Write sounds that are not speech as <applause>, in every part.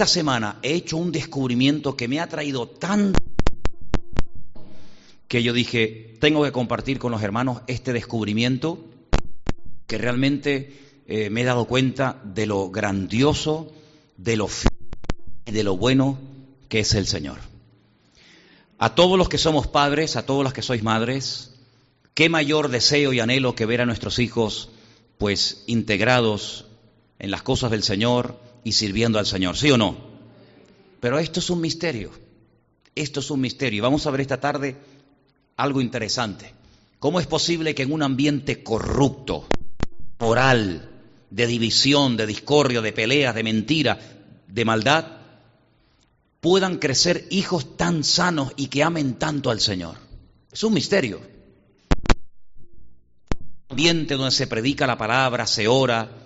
esta semana he hecho un descubrimiento que me ha traído tanto que yo dije, tengo que compartir con los hermanos este descubrimiento que realmente eh, me he dado cuenta de lo grandioso, de lo y de lo bueno que es el Señor. A todos los que somos padres, a todos los que sois madres, qué mayor deseo y anhelo que ver a nuestros hijos pues integrados en las cosas del Señor, y sirviendo al Señor, ¿sí o no? Pero esto es un misterio, esto es un misterio. Vamos a ver esta tarde algo interesante. ¿Cómo es posible que en un ambiente corrupto, moral, de división, de discordia, de peleas, de mentira, de maldad, puedan crecer hijos tan sanos y que amen tanto al Señor? Es un misterio. Un ambiente donde se predica la palabra, se ora,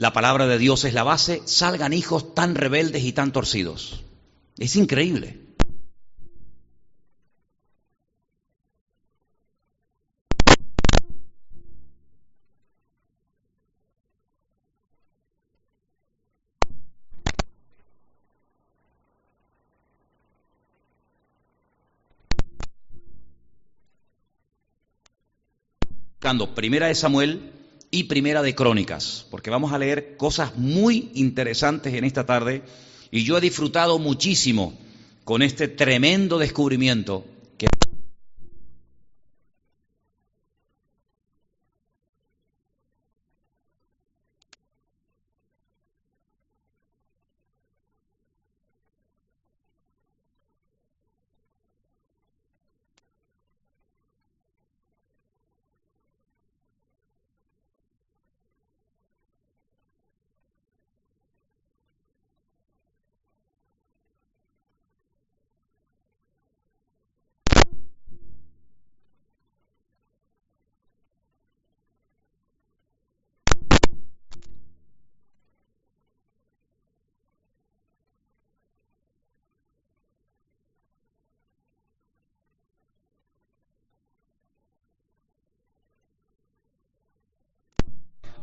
la palabra de Dios es la base, salgan hijos tan rebeldes y tan torcidos. Es increíble. Primera de Samuel y Primera de Crónicas, porque vamos a leer cosas muy interesantes en esta tarde y yo he disfrutado muchísimo con este tremendo descubrimiento que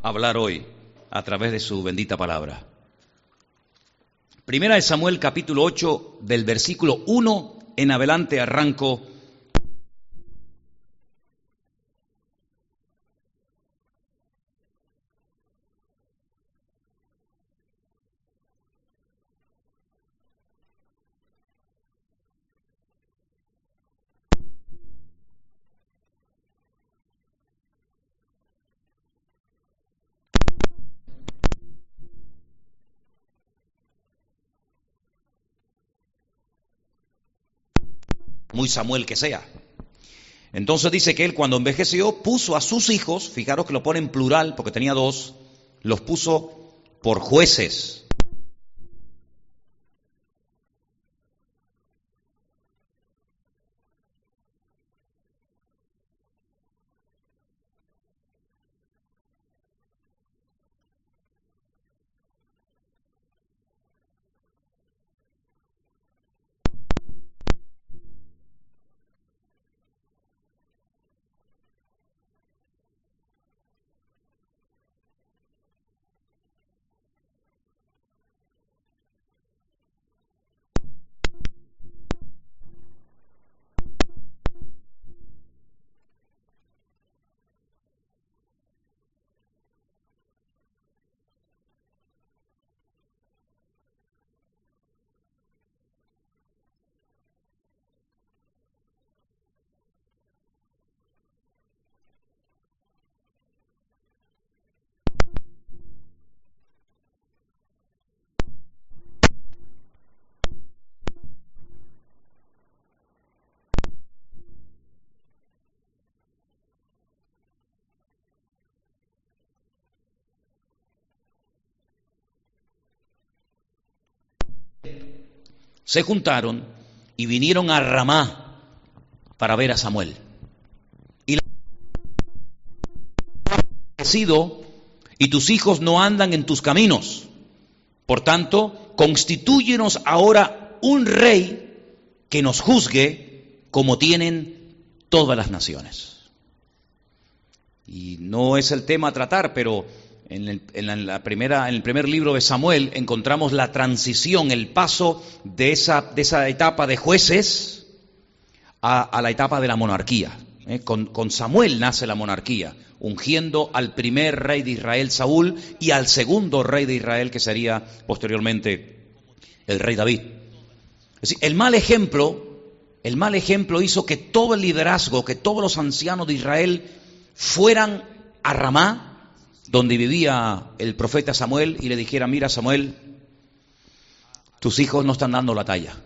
hablar hoy a través de su bendita palabra. Primera de Samuel capítulo 8 del versículo 1 en adelante arranco muy Samuel que sea. Entonces dice que él cuando envejeció puso a sus hijos, fijaros que lo pone en plural porque tenía dos, los puso por jueces se juntaron y vinieron a Ramá para ver a Samuel. Y la y tus hijos no andan en tus caminos. Por tanto, constitúyenos ahora un rey que nos juzgue como tienen todas las naciones. Y no es el tema a tratar, pero En la, primera, en el primer libro de Samuel encontramos la transición, el paso de esa, de esa etapa de jueces a, la etapa de la monarquía. ¿eh? Con, con Samuel nace la monarquía, ungiendo al primer rey de Israel, Saúl, y al segundo rey de Israel, que sería posteriormente el rey David. Es decir, el mal ejemplo, el mal ejemplo hizo que todo el liderazgo, que todos los ancianos de Israel fueran a Ramá, donde vivía el profeta Samuel, y le dijera, mira Samuel, tus hijos no están dando la talla.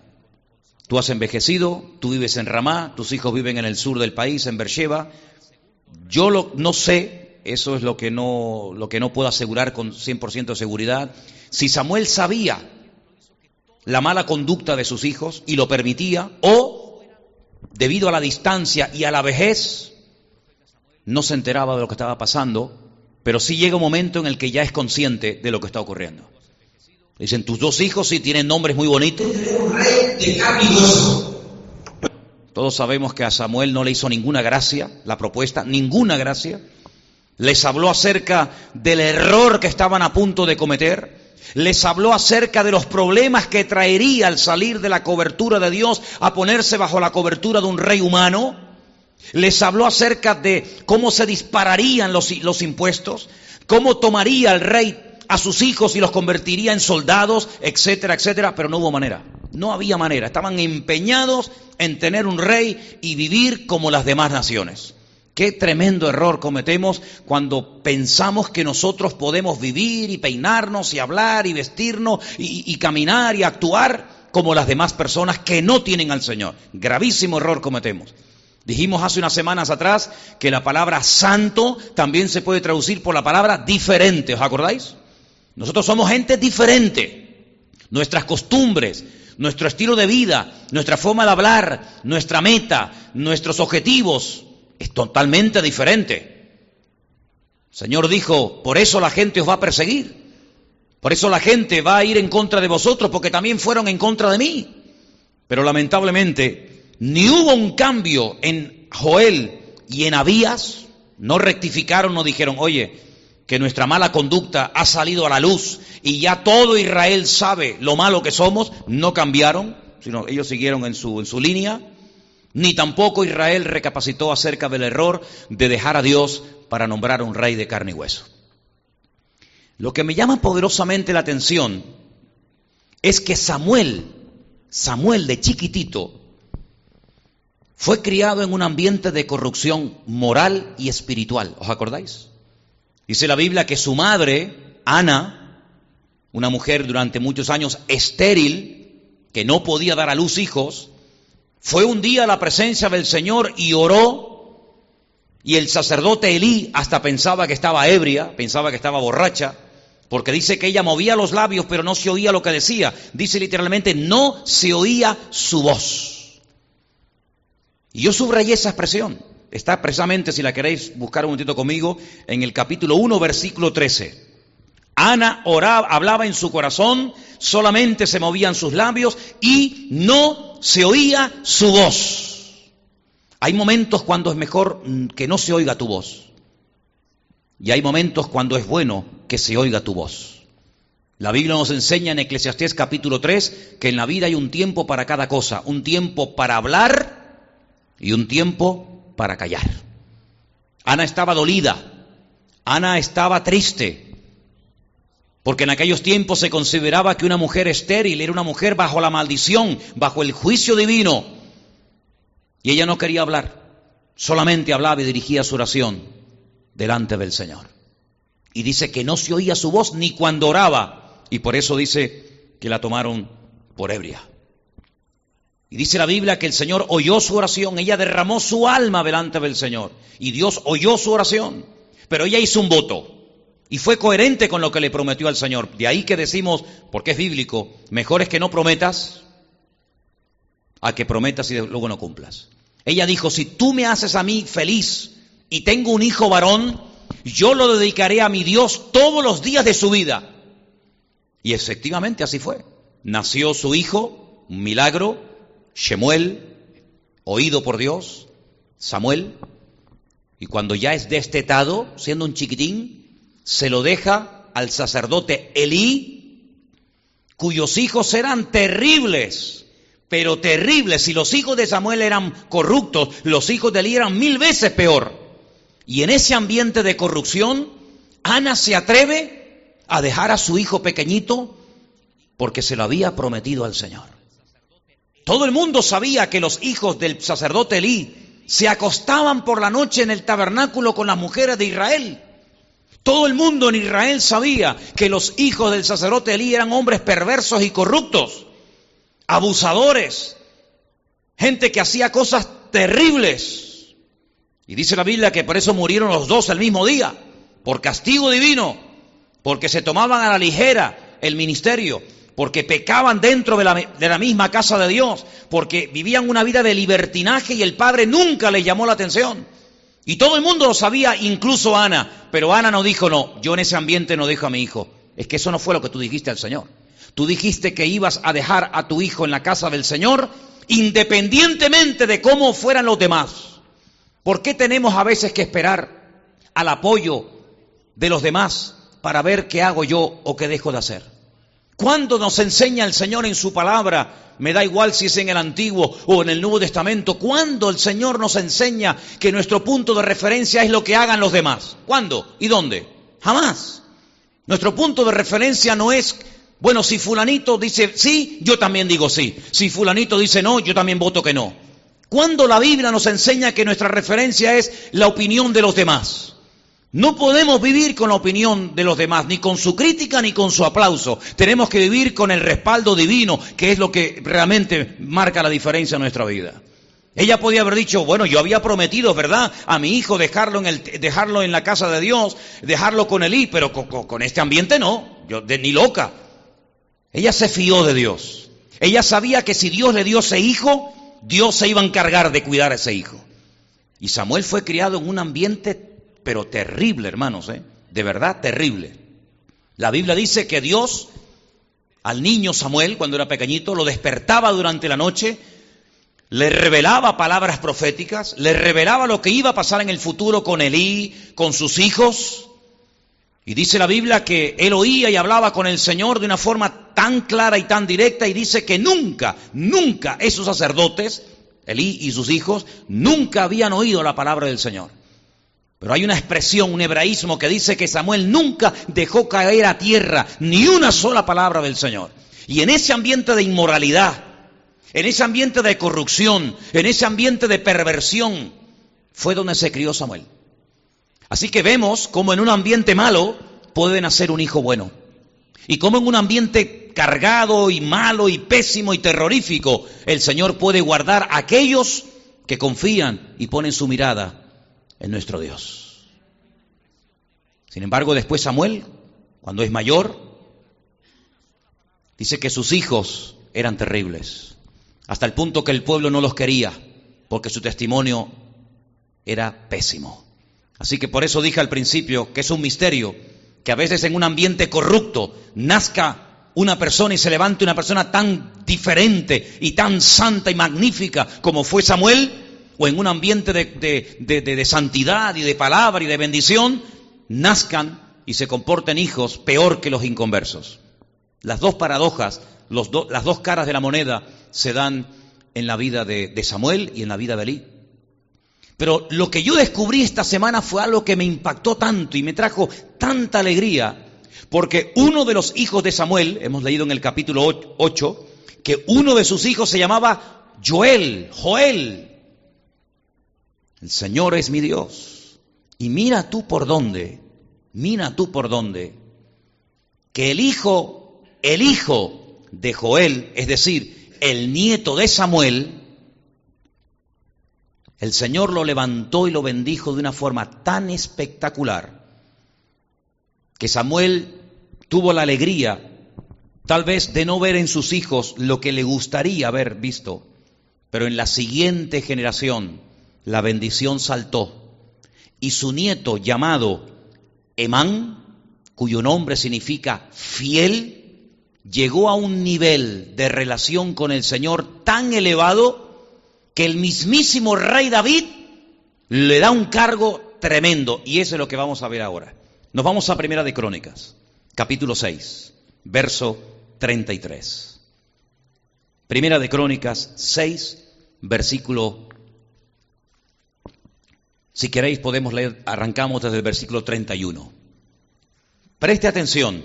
Tú has envejecido, tú vives en Ramá, tus hijos viven en el sur del país, en Beersheba. Yo lo, no sé, eso es lo que no, lo que no puedo asegurar con 100% de seguridad, si Samuel sabía la mala conducta de sus hijos y lo permitía, o debido a la distancia y a la vejez, no se enteraba de lo que estaba pasando pero sí llega un momento en el que ya es consciente de lo que está ocurriendo. Dicen, tus dos hijos sí tienen nombres muy bonitos. Todos sabemos que a Samuel no le hizo ninguna gracia la propuesta, ninguna gracia. Les habló acerca del error que estaban a punto de cometer. Les habló acerca de los problemas que traería al salir de la cobertura de Dios a ponerse bajo la cobertura de un rey humano. Les habló acerca de cómo se dispararían los, impuestos, cómo tomaría el rey a sus hijos y los convertiría en soldados, etcétera, etcétera, pero no hubo manera. No había manera. Estaban empeñados en tener un rey y vivir como las demás naciones. Qué tremendo error cometemos cuando pensamos que nosotros podemos vivir y peinarnos y hablar y vestirnos y, caminar y actuar como las demás personas que no tienen al Señor. Gravísimo error cometemos. Dijimos hace unas semanas atrás que la palabra santo también se puede traducir por la palabra diferente, ¿os acordáis? Nosotros somos gente diferente. Nuestras costumbres, nuestro estilo de vida, nuestra forma de hablar, nuestra meta, nuestros objetivos, es totalmente diferente. El Señor dijo, por eso la gente os va a perseguir. Por eso la gente va a ir en contra de vosotros, porque también fueron en contra de mí. Pero lamentablemente ni hubo un cambio en Joel y en Abías, no rectificaron, no dijeron, oye, que nuestra mala conducta ha salido a la luz y ya todo Israel sabe lo malo que somos, no cambiaron, sino ellos siguieron en su, en su línea, ni tampoco Israel recapacitó acerca del error de dejar a Dios para nombrar un rey de carne y hueso. Lo que me llama poderosamente la atención es que Samuel, Samuel de chiquitito, fue criado en un ambiente de corrupción moral y espiritual. ¿Os acordáis? Dice la Biblia que su madre, Ana, una mujer durante muchos años estéril, que no podía dar a luz hijos, fue un día a la presencia del Señor y oró, y el sacerdote Elí hasta pensaba que estaba ebria, pensaba que estaba borracha, porque dice que ella movía los labios pero no se oía lo que decía. Dice literalmente, no se oía su voz. Y yo subrayé esa expresión. Está precisamente, si la queréis buscar un momentito conmigo, en el capítulo 1, versículo 13. Ana oraba, hablaba en su corazón, solamente se movían sus labios y no se oía su voz. Hay momentos cuando es mejor mm, que no se oiga tu voz. Y hay momentos cuando es bueno que se oiga tu voz. La Biblia nos enseña en Eclesiastés capítulo 3 que en la vida hay un tiempo para cada cosa, un tiempo para hablar y un tiempo para callar. Ana estaba dolida, Ana estaba triste, porque en aquellos tiempos se consideraba que una mujer estéril era una mujer bajo la maldición, bajo el juicio divino, y ella no quería hablar, solamente hablaba y dirigía su oración delante del Señor. Y dice que no se oía su voz ni cuando oraba, y por eso dice que la tomaron por ebria. Y dice la Biblia que el Señor oyó su oración, ella derramó su alma delante del Señor. Y Dios oyó su oración. Pero ella hizo un voto. Y fue coherente con lo que le prometió al Señor. De ahí que decimos, porque es bíblico, mejor es que no prometas a que prometas y luego no cumplas. Ella dijo, si tú me haces a mí feliz y tengo un hijo varón, yo lo dedicaré a mi Dios todos los días de su vida. Y efectivamente así fue. Nació su hijo, un milagro, Shemuel, oído por Dios, Samuel, y cuando ya es destetado, siendo un chiquitín, se lo deja al sacerdote Elí, cuyos hijos eran terribles, pero terribles. Si los hijos de Samuel eran corruptos, los hijos de Elí eran mil veces peor. Y en ese ambiente de corrupción, Ana se atreve a dejar a su hijo pequeñito porque se lo había prometido al Señor. Todo el mundo sabía que los hijos del sacerdote Elí se acostaban por la noche en el tabernáculo con las mujeres de Israel. Todo el mundo en Israel sabía que los hijos del sacerdote Elí eran hombres perversos y corruptos, abusadores, gente que hacía cosas terribles. Y dice la Biblia que por eso murieron los dos el mismo día, por castigo divino, porque se tomaban a la ligera el ministerio, porque pecaban dentro de la, de la, misma casa de Dios, porque vivían una vida de libertinaje y el Padre nunca les llamó la atención. Y todo el mundo lo sabía, incluso Ana, pero Ana no dijo, no, yo en ese ambiente no dejo a mi hijo. Es que eso no fue lo que tú dijiste al Señor. Tú dijiste que ibas a dejar a tu hijo en la casa del Señor independientemente de cómo fueran los demás. ¿Por qué tenemos a veces que esperar al apoyo de los demás para ver qué hago yo o qué dejo de hacer? ¿Cuándo nos enseña el Señor en su palabra? Me da igual si es en el Antiguo o en el Nuevo Testamento. ¿Cuándo el Señor nos enseña que nuestro punto de referencia es lo que hagan los demás? ¿Cuándo? ¿Y dónde? Jamás. Nuestro punto de referencia no es, bueno, si fulanito dice sí, yo también digo sí. Si fulanito dice no, yo también voto que no. ¿Cuándo la Biblia nos enseña que nuestra referencia es la opinión de los demás? No podemos vivir con la opinión de los demás, ni con su crítica ni con su aplauso. Tenemos que vivir con el respaldo divino, que es lo que realmente marca la diferencia en nuestra vida. Ella podía haber dicho, bueno, yo había prometido, ¿verdad?, a mi hijo dejarlo en, el, dejarlo en la casa de Dios, dejarlo con Elí, pero con, con, este ambiente no, yo, de, ni loca. Ella se fió de Dios. Ella sabía que si Dios le dio ese hijo, Dios se iba a encargar de cuidar a ese hijo. Y Samuel fue criado en un ambiente pero terrible, hermanos, ¿eh? de verdad terrible. La Biblia dice que Dios al niño Samuel, cuando era pequeñito, lo despertaba durante la noche, le revelaba palabras proféticas, le revelaba lo que iba a pasar en el futuro con Elí, con sus hijos. Y dice la Biblia que él oía y hablaba con el Señor de una forma tan clara y tan directa y dice que nunca, nunca esos sacerdotes, Elí y sus hijos, nunca habían oído la palabra del Señor. Pero hay una expresión, un hebraísmo que dice que Samuel nunca dejó caer a tierra ni una sola palabra del Señor. Y en ese ambiente de inmoralidad, en ese ambiente de corrupción, en ese ambiente de perversión, fue donde se crió Samuel. Así que vemos cómo en un ambiente malo puede nacer un hijo bueno. Y cómo en un ambiente cargado y malo y pésimo y terrorífico, el Señor puede guardar a aquellos que confían y ponen su mirada en nuestro Dios. Sin embargo, después Samuel, cuando es mayor, dice que sus hijos eran terribles, hasta el punto que el pueblo no los quería, porque su testimonio era pésimo. Así que por eso dije al principio que es un misterio que a veces en un ambiente corrupto nazca una persona y se levante una persona tan diferente y tan santa y magnífica como fue Samuel, o en un ambiente de, santidad y de palabra y de bendición, nazcan y se comporten hijos peor que los inconversos. Las dos paradojas, las dos caras de la moneda se dan en la vida de, Samuel y en la vida de Elí. Pero lo que yo descubrí esta semana fue algo que me impactó tanto y me trajo tanta alegría, porque uno de los hijos de Samuel, hemos leído en el capítulo 8, que uno de sus hijos se llamaba Joel, Joel, el Señor es mi Dios. Y mira tú por dónde, mira tú por dónde, que el hijo, el hijo de Joel, es decir, el nieto de Samuel, el Señor lo levantó y lo bendijo de una forma tan espectacular que Samuel tuvo la alegría tal vez de no ver en sus hijos lo que le gustaría haber visto, pero en la siguiente generación la bendición saltó y su nieto llamado Emán, cuyo nombre significa fiel, llegó a un nivel de relación con el Señor tan elevado que el mismísimo rey David le da un cargo tremendo y eso es lo que vamos a ver ahora. Nos vamos a Primera de Crónicas, capítulo 6, verso 33. Primera de Crónicas 6, versículo si queréis podemos leer, arrancamos desde el versículo 31. Preste atención.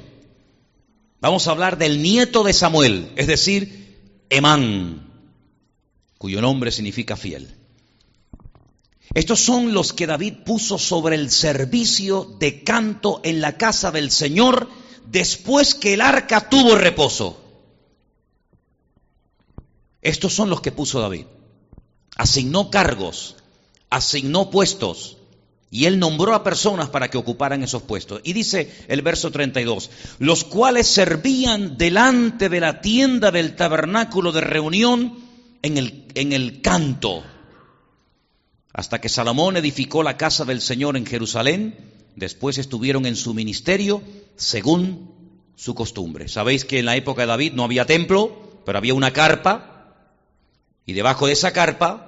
Vamos a hablar del nieto de Samuel, es decir, Emán, cuyo nombre significa fiel. Estos son los que David puso sobre el servicio de canto en la casa del Señor después que el arca tuvo reposo. Estos son los que puso David. Asignó cargos, asignó puestos y él nombró a personas para que ocuparan esos puestos. Y dice el verso 32, los cuales servían delante de la tienda del tabernáculo de reunión en el, en el canto. Hasta que Salomón edificó la casa del Señor en Jerusalén, después estuvieron en su ministerio según su costumbre. Sabéis que en la época de David no había templo, pero había una carpa, y debajo de esa carpa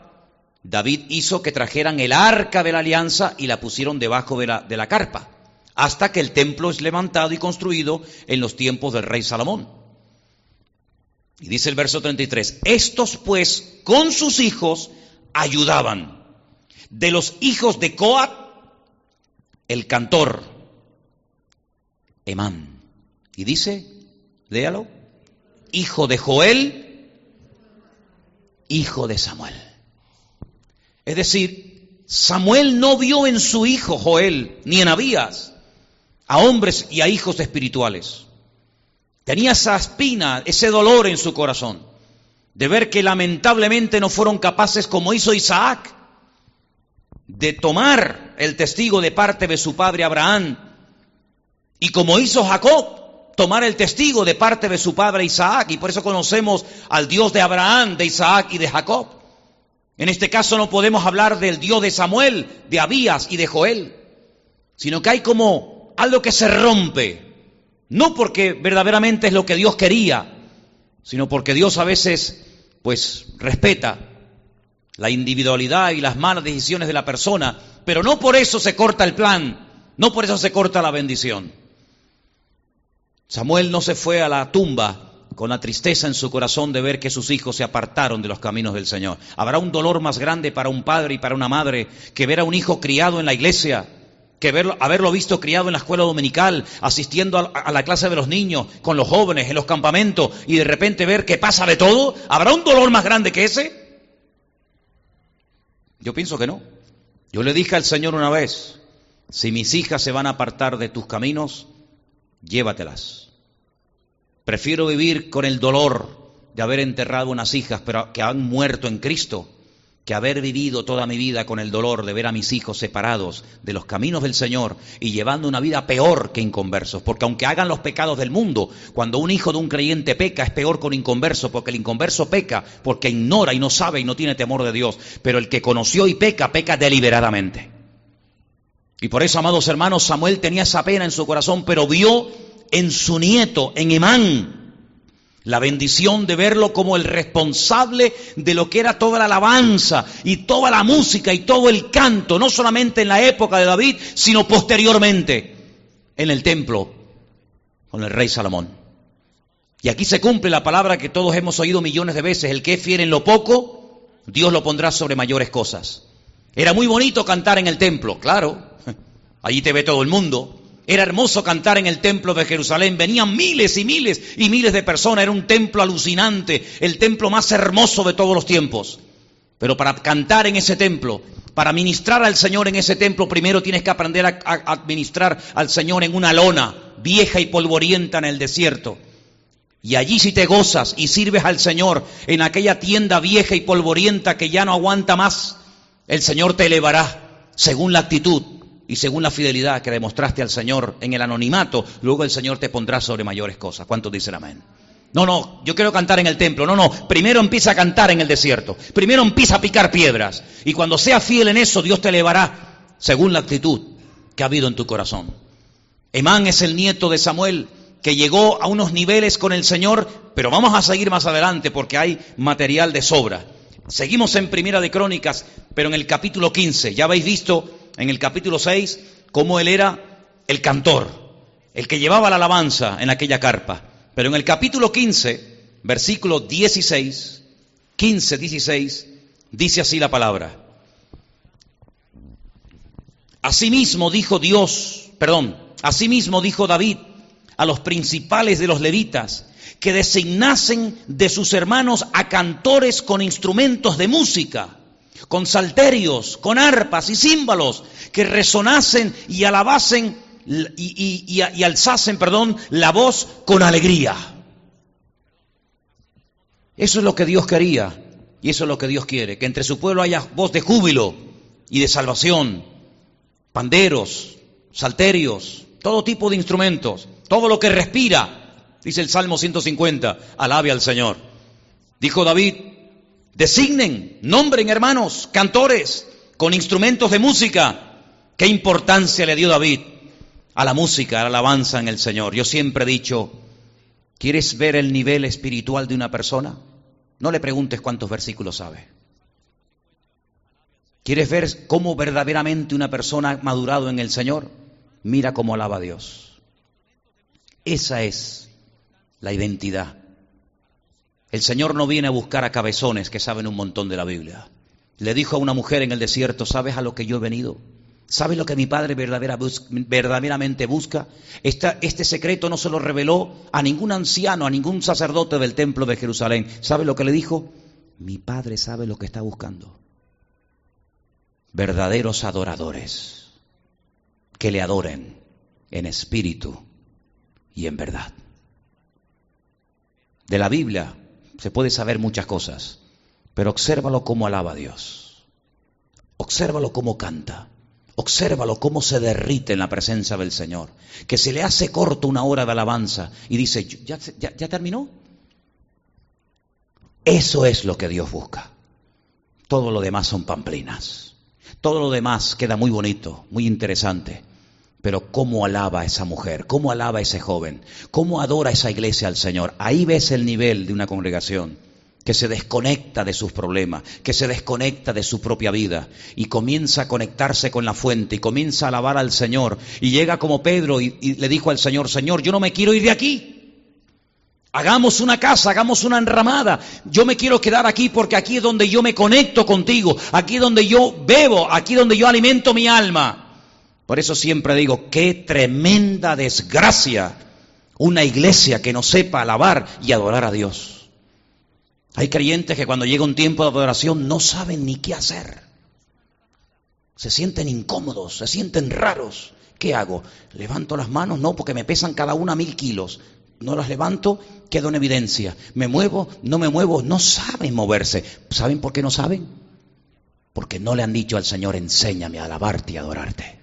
David hizo que trajeran el arca de la alianza y la pusieron debajo de la, carpa, hasta que el templo es levantado y construido en los tiempos del rey Salomón. Y dice el verso 33, estos pues con sus hijos ayudaban. De los hijos de Coat, el cantor, Emán. Y dice, léalo, hijo de Joel, hijo de Samuel. Es decir, Samuel no vio en su hijo Joel, ni en Abías, a hombres y a hijos espirituales. Tenía esa espina, ese dolor en su corazón, de ver que lamentablemente no fueron capaces, como hizo Isaac, de tomar el testigo de parte de su padre Abraham, y como hizo Jacob, tomar el testigo de parte de su padre Isaac, y por eso conocemos al Dios de Abraham, de Isaac y de Jacob. En este caso no podemos hablar del Dios de Samuel, de Abías y de Joel, sino que hay como algo que se rompe, no porque verdaderamente es lo que Dios quería, sino porque Dios a veces pues respeta la individualidad y las malas decisiones de la persona, pero no por eso se corta el plan, no por eso se corta la bendición. Samuel no se fue a la tumba con la tristeza en su corazón de ver que sus hijos se apartaron de los caminos del Señor. Habrá un dolor más grande para un padre y para una madre que ver a un hijo criado en la iglesia, que haberlo visto criado en la escuela dominical, asistiendo a, a, la clase de los niños, con los jóvenes, en los campamentos, y de repente ver que pasa de todo. ¿Habrá un dolor más grande que ese? Yo pienso que no. Yo le dije al Señor una vez, si mis hijas se van a apartar de tus caminos, llévatelas Prefiero vivir con el dolor de haber enterrado unas hijas pero que han muerto en Cristo que haber vivido toda mi vida con el dolor de ver a mis hijos separados de los caminos del Señor y llevando una vida peor que inconversos. Porque aunque hagan los pecados del mundo, cuando un hijo de un creyente peca es peor con inconverso, porque el inconverso peca porque ignora y no sabe y no tiene temor de Dios. Pero el que conoció y peca, peca deliberadamente. Y por eso, amados hermanos, Samuel tenía esa pena en su corazón, pero vio en su nieto, en Emán, la bendición de verlo como el responsable de lo que era toda la alabanza y toda la música y todo el canto, no solamente en la época de David, sino posteriormente en el templo con el rey Salomón. Y aquí se cumple la palabra que todos hemos oído millones de veces, el que es fiel en lo poco, Dios lo pondrá sobre mayores cosas. Era muy bonito cantar en el templo, claro, <laughs> allí te ve todo el mundo, era hermoso cantar en el templo de Jerusalén. Venían miles y miles y miles de personas. Era un templo alucinante, el templo más hermoso de todos los tiempos. Pero para cantar en ese templo, para ministrar al Señor en ese templo, primero tienes que aprender a, administrar al Señor en una lona vieja y polvorienta en el desierto. Y allí si te gozas y sirves al Señor en aquella tienda vieja y polvorienta que ya no aguanta más, el Señor te elevará según la actitud y según la fidelidad que demostraste al Señor en el anonimato, luego el Señor te pondrá sobre mayores cosas. ¿Cuántos dicen amén? No, no, yo quiero cantar en el templo. No, no, primero empieza a cantar en el desierto. Primero empieza a picar piedras. Y cuando seas fiel en eso, Dios te elevará según la actitud que ha habido en tu corazón. Emán es el nieto de Samuel que llegó a unos niveles con el Señor, pero vamos a seguir más adelante porque hay material de sobra. Seguimos en Primera de Crónicas, pero en el capítulo 15. Ya habéis visto en el capítulo 6 cómo él era el cantor, el que llevaba la alabanza en aquella carpa. Pero en el capítulo 15, versículo 16, 15, 16, dice así la palabra. Asimismo dijo Dios, perdón, asimismo dijo David a los principales de los levitas que designasen de sus hermanos a cantores con instrumentos de música, con salterios, con arpas y címbalos, que resonasen y alabasen y, alzasen, perdón, la voz con alegría. Eso es lo que Dios quería y eso es lo que Dios quiere, que entre su pueblo haya voz de júbilo y de salvación, panderos, salterios, todo tipo de instrumentos, todo lo que respira, dice el Salmo 150, alabe al Señor. Dijo David, designen, nombren hermanos, cantores, con instrumentos de música. ¿Qué importancia le dio David a la música, a la alabanza en el Señor? Yo siempre he dicho, ¿quieres ver el nivel espiritual de una persona? No le preguntes cuántos versículos sabe. ¿Quieres ver cómo verdaderamente una persona ha madurado en el Señor? Mira cómo alaba a Dios. Esa es la identidad. El Señor no viene a buscar a cabezones que saben un montón de la Biblia. Le dijo a una mujer en el desierto, ¿sabes a lo que yo he venido? ¿Sabes lo que mi padre verdaderamente busca? este secreto no se lo reveló a ningún anciano, a ningún sacerdote del templo de Jerusalén. ¿Sabe lo que le dijo? Mi padre sabe lo que está buscando. Verdaderos adoradores que le adoren en espíritu y en verdad. De la Biblia se puede saber muchas cosas, pero obsérvalo cómo alaba a Dios. Obsérvalo cómo canta. Obsérvalo cómo se derrite en la presencia del Señor, que se le hace corto una hora de alabanza y dice, ¿ya, ya, terminó? Eso es lo que Dios busca. Todo lo demás son pamplinas. Todo lo demás queda muy bonito, muy interesante. Pero cómo alaba a esa mujer, cómo alaba a ese joven, cómo adora esa iglesia al Señor. Ahí ves el nivel de una congregación que se desconecta de sus problemas, que se desconecta de su propia vida y comienza a conectarse con la fuente y comienza a alabar al Señor y llega como Pedro y, le dijo al Señor, Señor, yo no me quiero ir de aquí. Hagamos una casa, hagamos una enramada. Yo me quiero quedar aquí porque aquí es donde yo me conecto contigo, aquí es donde yo bebo, aquí es donde yo alimento mi alma. Por eso siempre digo, qué tremenda desgracia una iglesia que no sepa alabar y adorar a Dios. Hay creyentes que cuando llega un tiempo de adoración no saben ni qué hacer. Se sienten incómodos, se sienten raros. ¿Qué hago? ¿Levanto las manos? No, porque me pesan cada una mil kilos. No las levanto, quedo en evidencia. ¿Me muevo? No me muevo. No saben moverse. ¿Saben por qué no saben? Porque no le han dicho al Señor, enséñame a alabarte y adorarte.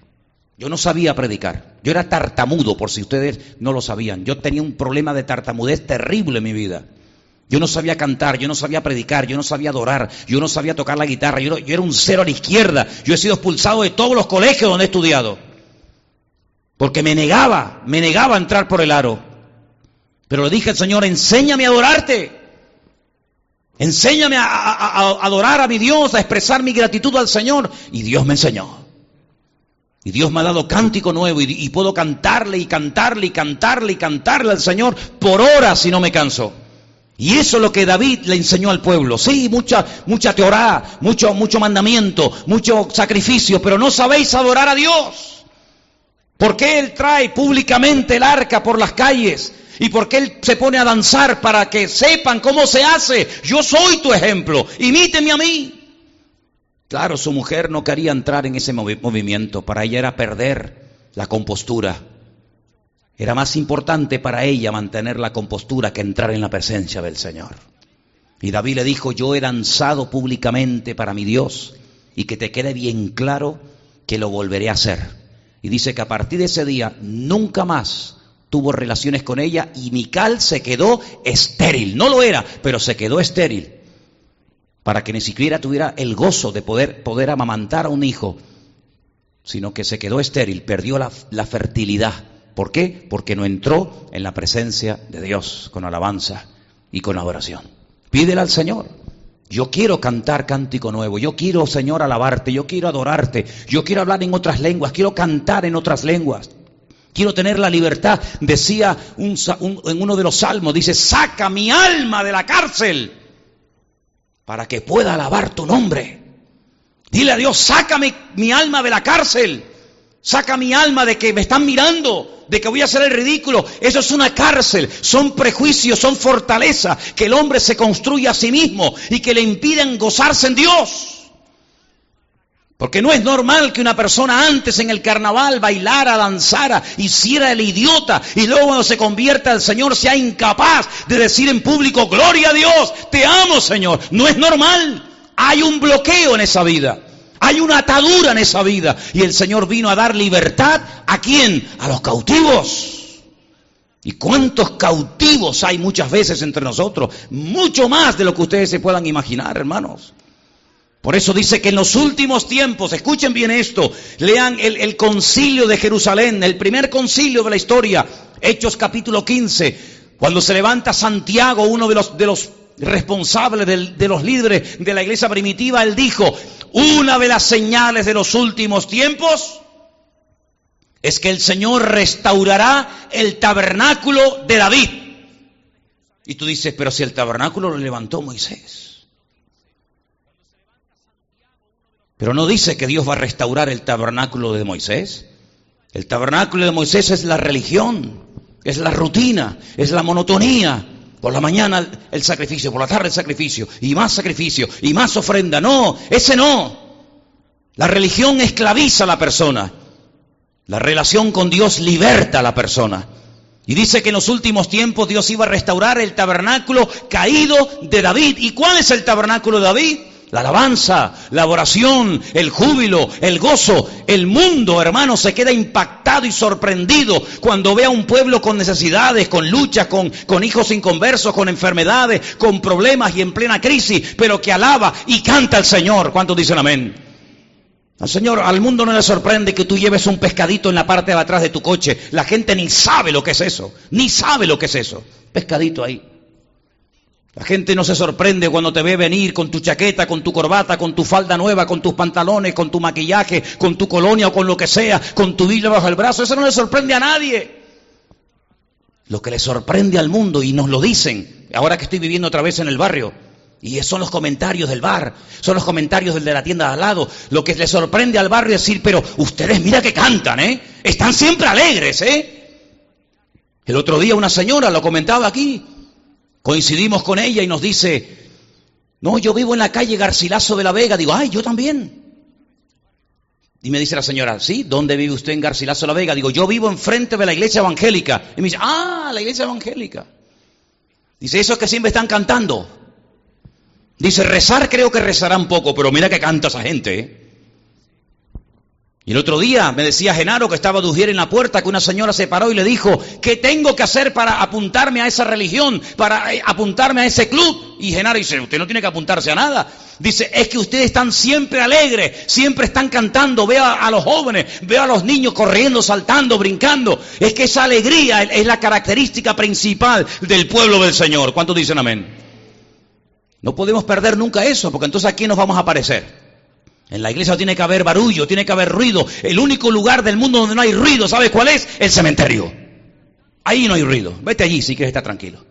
Yo no sabía predicar. Yo era tartamudo, por si ustedes no lo sabían. Yo tenía un problema de tartamudez terrible en mi vida. Yo no sabía cantar, yo no sabía predicar, yo no sabía adorar, yo no sabía tocar la guitarra, yo, era un cero a la izquierda. Yo he sido expulsado de todos los colegios donde he estudiado. Porque me negaba, me negaba a entrar por el aro. Pero le dije al Señor, enséñame a adorarte. Enséñame a, adorar a mi Dios, a expresar mi gratitud al Señor. Y Dios me enseñó. Y Dios me ha dado cántico nuevo y, puedo cantarle y cantarle y cantarle y cantarle al Señor por horas si no me canso. Y eso es lo que David le enseñó al pueblo. Sí, mucha, mucha teorá, mucho, mucho mandamiento, mucho sacrificio, pero no sabéis adorar a Dios. ¿Por qué Él trae públicamente el arca por las calles? ¿Y por qué Él se pone a danzar para que sepan cómo se hace? Yo soy tu ejemplo, imíteme a mí. Claro, su mujer no quería entrar en ese movimiento, para ella era perder la compostura. Era más importante para ella mantener la compostura que entrar en la presencia del Señor. Y David le dijo, yo he danzado públicamente para mi Dios y que te quede bien claro que lo volveré a hacer. Y dice que a partir de ese día nunca más tuvo relaciones con ella y Mical se quedó estéril. No lo era, pero se quedó estéril. Para que ni siquiera tuviera el gozo de poder, poder amamantar a un hijo, sino que se quedó estéril, perdió la, fertilidad. ¿Por qué? Porque no entró en la presencia de Dios con alabanza y con adoración. Pídele al Señor. Yo quiero cantar cántico nuevo, yo quiero, Señor, alabarte, yo quiero adorarte, yo quiero hablar en otras lenguas, quiero cantar en otras lenguas. Quiero tener la libertad. Decía en uno de los salmos, dice, saca mi alma de la cárcel para que pueda alabar tu nombre. Dile a Dios, sácame mi alma de la cárcel. Saca mi alma de que me están mirando, de que voy a hacer el ridículo. Eso es una cárcel, son prejuicios, son fortalezas que el hombre se construye a sí mismo y que le impiden gozarse en Dios. Porque no es normal que una persona antes en el carnaval bailara, danzara, hiciera el idiota y luego cuando se convierta al Señor sea incapaz de decir en público, gloria a Dios, te amo Señor. No es normal. Hay un bloqueo en esa vida. Hay una atadura en esa vida. Y el Señor vino a dar libertad a quién? A los cautivos. ¿Y cuántos cautivos hay muchas veces entre nosotros? Mucho más de lo que ustedes se puedan imaginar, hermanos. Por eso dice que en los últimos tiempos, escuchen bien esto, lean el, concilio de Jerusalén, el primer concilio de la historia, Hechos capítulo 15, cuando se levanta Santiago, uno de los, de los responsables de los líderes de la iglesia primitiva, él dijo, una de las señales de los últimos tiempos es que el Señor restaurará el tabernáculo de David. Y tú dices, pero si el tabernáculo lo levantó Moisés. Pero no dice que Dios va a restaurar el tabernáculo de Moisés. El tabernáculo de Moisés es la religión, es la rutina, es la monotonía, por la mañana el sacrificio, por la tarde el sacrificio, y más sacrificio, y más ofrenda. No, ese no. La religión esclaviza a la persona. La relación con Dios liberta a la persona. Y dice que en los últimos tiempos Dios iba a restaurar el tabernáculo caído de David. ¿Y cuál es el tabernáculo de David? La alabanza, la oración, el júbilo, el gozo. El mundo, hermano, se queda impactado y sorprendido cuando ve a un pueblo con necesidades, con luchas, con, con hijos inconversos, con enfermedades, con problemas y en plena crisis, pero que alaba y canta al Señor. ¿Cuántos dicen amén? Al Señor, al mundo no le sorprende que tú lleves un pescadito en la parte de atrás de tu coche. La gente ni sabe lo que es eso, ni sabe lo que es eso. Pescadito ahí. La gente no se sorprende cuando te ve venir con tu chaqueta, con tu corbata, con tu falda nueva, con tus pantalones, con tu maquillaje, con tu colonia o con lo que sea, con tu Biblia bajo el brazo. Eso no le sorprende a nadie. Lo que le sorprende al mundo, y nos lo dicen, ahora que estoy viviendo otra vez en el barrio, y son los comentarios del bar, son los comentarios del de la tienda de al lado. Lo que le sorprende al barrio es decir, pero ustedes mira que cantan, ¿eh? Están siempre alegres, ¿eh? El otro día una señora lo comentaba aquí, Coincidimos con ella y nos dice, no, yo vivo en la calle Garcilaso de la Vega. Digo, ay, yo también. Y me dice la señora, ¿sí? ¿Dónde vive usted en Garcilaso de la Vega? Digo, yo vivo enfrente de la iglesia evangélica. Y me dice, ah, la iglesia evangélica. Dice, esos que siempre están cantando. Dice, rezar creo que rezarán poco, pero mira que canta esa gente, ¿eh? Y el otro día me decía Genaro que estaba de en la puerta que una señora se paró y le dijo, ¿qué tengo que hacer para apuntarme a esa religión, para eh, apuntarme a ese club? Y Genaro dice, usted no tiene que apuntarse a nada. Dice, es que ustedes están siempre alegres, siempre están cantando, veo a, los jóvenes, veo a los niños corriendo, saltando, brincando. Es que esa alegría es la característica principal del pueblo del Señor. ¿Cuántos dicen amén? No podemos perder nunca eso, porque entonces aquí nos vamos a aparecer. En la iglesia tiene que haber barullo, tiene que haber ruido. El único lugar del mundo donde no hay ruido, ¿sabes cuál es? El cementerio. Ahí no hay ruido. Vete allí si quieres estar tranquilo.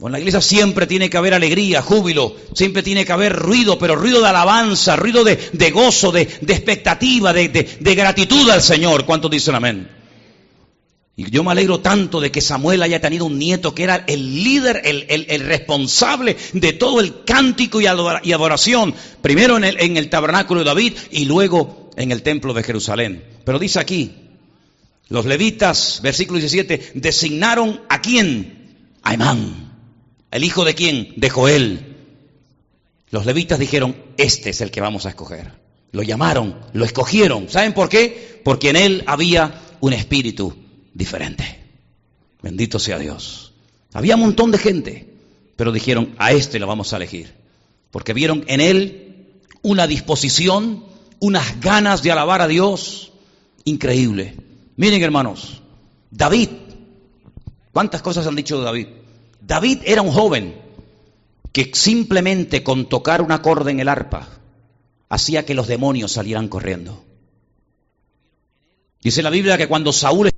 en la iglesia siempre tiene que haber alegría, júbilo, siempre tiene que haber ruido, pero ruido de alabanza, ruido de, gozo, de, expectativa, de, de gratitud al Señor. ¿Cuántos dicen amén? Y yo me alegro tanto de que Samuel haya tenido un nieto que era el líder, el, responsable de todo el cántico y adoración, primero en el, en el tabernáculo de David y luego en el templo de Jerusalén. Pero dice aquí, los levitas, versículo 17, designaron a quién? A Emán. ¿El hijo de quién? De Joel. Los levitas dijeron, este es el que vamos a escoger. Lo llamaron, lo escogieron. ¿Saben por qué? Porque en él había un espíritu diferente. Bendito sea Dios. Había un montón de gente, pero dijeron, a este lo vamos a elegir, porque vieron en él una disposición, unas ganas de alabar a Dios increíble. Miren hermanos, David, ¿cuántas cosas han dicho de David? David era un joven que simplemente con tocar un acorde en el arpa hacía que los demonios salieran corriendo. Dice la Biblia que cuando Saúl